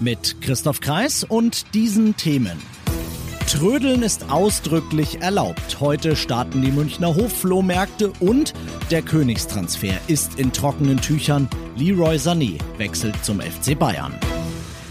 Mit Christoph Kreis und diesen Themen. Trödeln ist ausdrücklich erlaubt. Heute starten die Münchner Hofflohmärkte und der Königstransfer ist in trockenen Tüchern. Leroy Sané wechselt zum FC Bayern.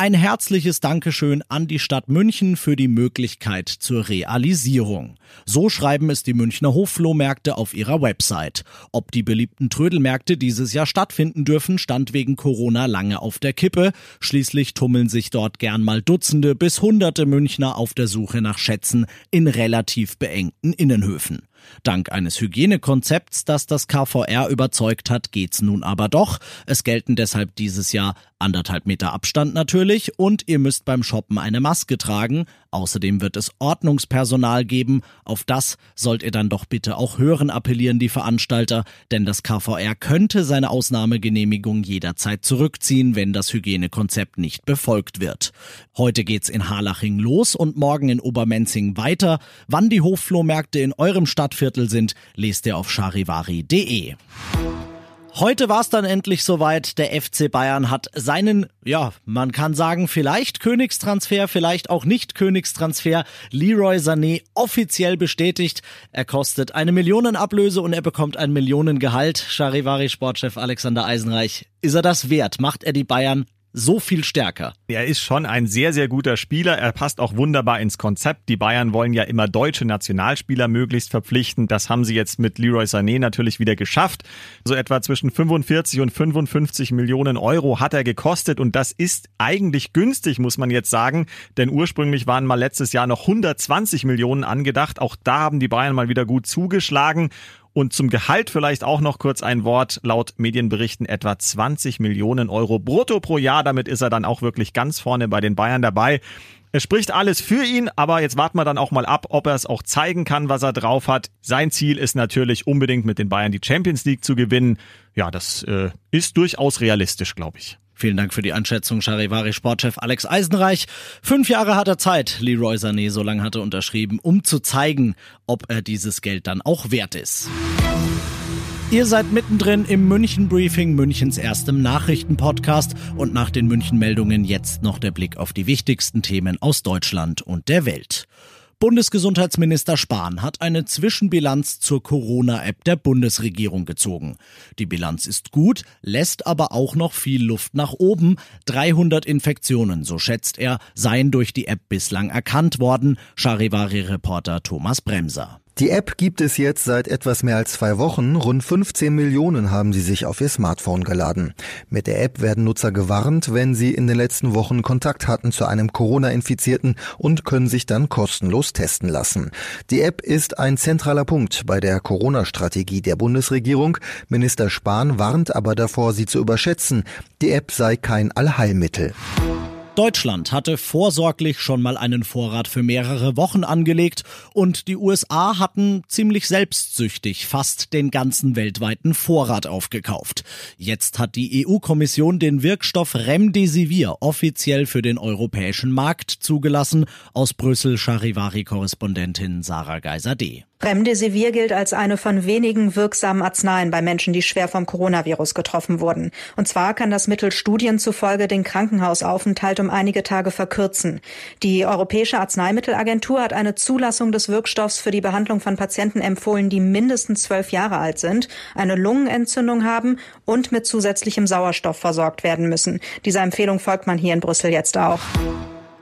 Ein herzliches Dankeschön an die Stadt München für die Möglichkeit zur Realisierung. So schreiben es die Münchner Hofflohmärkte auf ihrer Website. Ob die beliebten Trödelmärkte dieses Jahr stattfinden dürfen, stand wegen Corona lange auf der Kippe. Schließlich tummeln sich dort gern mal Dutzende bis Hunderte Münchner auf der Suche nach Schätzen in relativ beengten Innenhöfen. Dank eines Hygienekonzepts, das das KVR überzeugt hat, geht's nun aber doch. Es gelten deshalb dieses Jahr anderthalb Meter Abstand natürlich und ihr müsst beim Shoppen eine Maske tragen. Außerdem wird es Ordnungspersonal geben. Auf das sollt ihr dann doch bitte auch hören, appellieren die Veranstalter, denn das KVR könnte seine Ausnahmegenehmigung jederzeit zurückziehen, wenn das Hygienekonzept nicht befolgt wird. Heute geht's in Harlaching los und morgen in Obermenzing weiter. Wann die Hofflohmärkte in eurem Stadtviertel sind, lest ihr auf charivari.de. Heute war es dann endlich soweit. Der FC Bayern hat seinen, ja, man kann sagen, vielleicht Königstransfer, vielleicht auch nicht Königstransfer, Leroy Sané offiziell bestätigt. Er kostet eine Millionenablöse und er bekommt ein Millionengehalt. Charivari Sportchef Alexander Eisenreich. Ist er das wert? Macht er die Bayern so viel stärker. Er ist schon ein sehr, sehr guter Spieler. Er passt auch wunderbar ins Konzept. Die Bayern wollen ja immer deutsche Nationalspieler möglichst verpflichten. Das haben sie jetzt mit Leroy Sané natürlich wieder geschafft. So etwa zwischen 45 und 55 Millionen Euro hat er gekostet und das ist eigentlich günstig, muss man jetzt sagen. Denn ursprünglich waren mal letztes Jahr noch 120 Millionen angedacht. Auch da haben die Bayern mal wieder gut zugeschlagen. Und zum Gehalt vielleicht auch noch kurz ein Wort. Laut Medienberichten etwa 20 Millionen Euro brutto pro Jahr. Damit ist er dann auch wirklich ganz vorne bei den Bayern dabei. Es spricht alles für ihn, aber jetzt warten wir dann auch mal ab, ob er es auch zeigen kann, was er drauf hat. Sein Ziel ist natürlich unbedingt mit den Bayern die Champions League zu gewinnen. Ja, das äh, ist durchaus realistisch, glaube ich. Vielen Dank für die Einschätzung, Charivari Sportchef Alex Eisenreich. Fünf Jahre hat er Zeit, Leroy Sané, so lange hat er unterschrieben, um zu zeigen, ob er dieses Geld dann auch wert ist. Ihr seid mittendrin im München Briefing, Münchens erstem Nachrichtenpodcast und nach den München Meldungen jetzt noch der Blick auf die wichtigsten Themen aus Deutschland und der Welt. Bundesgesundheitsminister Spahn hat eine Zwischenbilanz zur Corona-App der Bundesregierung gezogen. Die Bilanz ist gut, lässt aber auch noch viel Luft nach oben. 300 Infektionen, so schätzt er, seien durch die App bislang erkannt worden. Charivari-Reporter Thomas Bremser. Die App gibt es jetzt seit etwas mehr als zwei Wochen. Rund 15 Millionen haben sie sich auf ihr Smartphone geladen. Mit der App werden Nutzer gewarnt, wenn sie in den letzten Wochen Kontakt hatten zu einem Corona-Infizierten und können sich dann kostenlos testen lassen. Die App ist ein zentraler Punkt bei der Corona-Strategie der Bundesregierung. Minister Spahn warnt aber davor, sie zu überschätzen. Die App sei kein Allheilmittel. Deutschland hatte vorsorglich schon mal einen Vorrat für mehrere Wochen angelegt und die USA hatten ziemlich selbstsüchtig fast den ganzen weltweiten Vorrat aufgekauft. Jetzt hat die EU-Kommission den Wirkstoff Remdesivir offiziell für den europäischen Markt zugelassen. Aus Brüssel Charivari-Korrespondentin Sarah Geiser-D. Remdesivir gilt als eine von wenigen wirksamen Arzneien bei Menschen, die schwer vom Coronavirus getroffen wurden. Und zwar kann das Mittel Studien zufolge den Krankenhausaufenthalt um einige Tage verkürzen. Die Europäische Arzneimittelagentur hat eine Zulassung des Wirkstoffs für die Behandlung von Patienten empfohlen, die mindestens zwölf Jahre alt sind, eine Lungenentzündung haben und mit zusätzlichem Sauerstoff versorgt werden müssen. Dieser Empfehlung folgt man hier in Brüssel jetzt auch.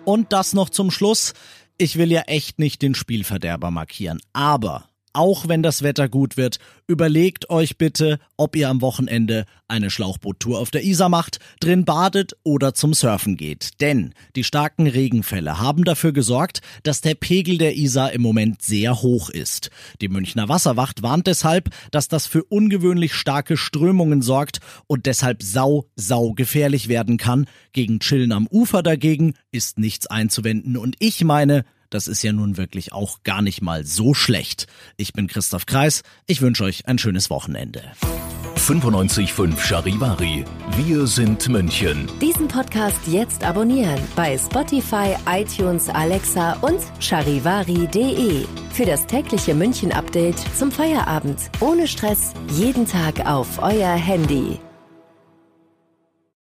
Und das noch zum Schluss. Ich will ja echt nicht den Spielverderber markieren, aber auch wenn das Wetter gut wird, überlegt euch bitte, ob ihr am Wochenende eine Schlauchboottour auf der Isar macht, drin badet oder zum Surfen geht. Denn die starken Regenfälle haben dafür gesorgt, dass der Pegel der Isar im Moment sehr hoch ist. Die Münchner Wasserwacht warnt deshalb, dass das für ungewöhnlich starke Strömungen sorgt und deshalb sau, sau gefährlich werden kann. Gegen Chillen am Ufer dagegen ist nichts einzuwenden und ich meine, das ist ja nun wirklich auch gar nicht mal so schlecht. Ich bin Christoph Kreis. Ich wünsche euch ein schönes Wochenende. 95.5 Charivari. Wir sind München. Diesen Podcast jetzt abonnieren bei Spotify, iTunes, Alexa und charivari.de. Für das tägliche München-Update zum Feierabend. Ohne Stress. Jeden Tag auf euer Handy.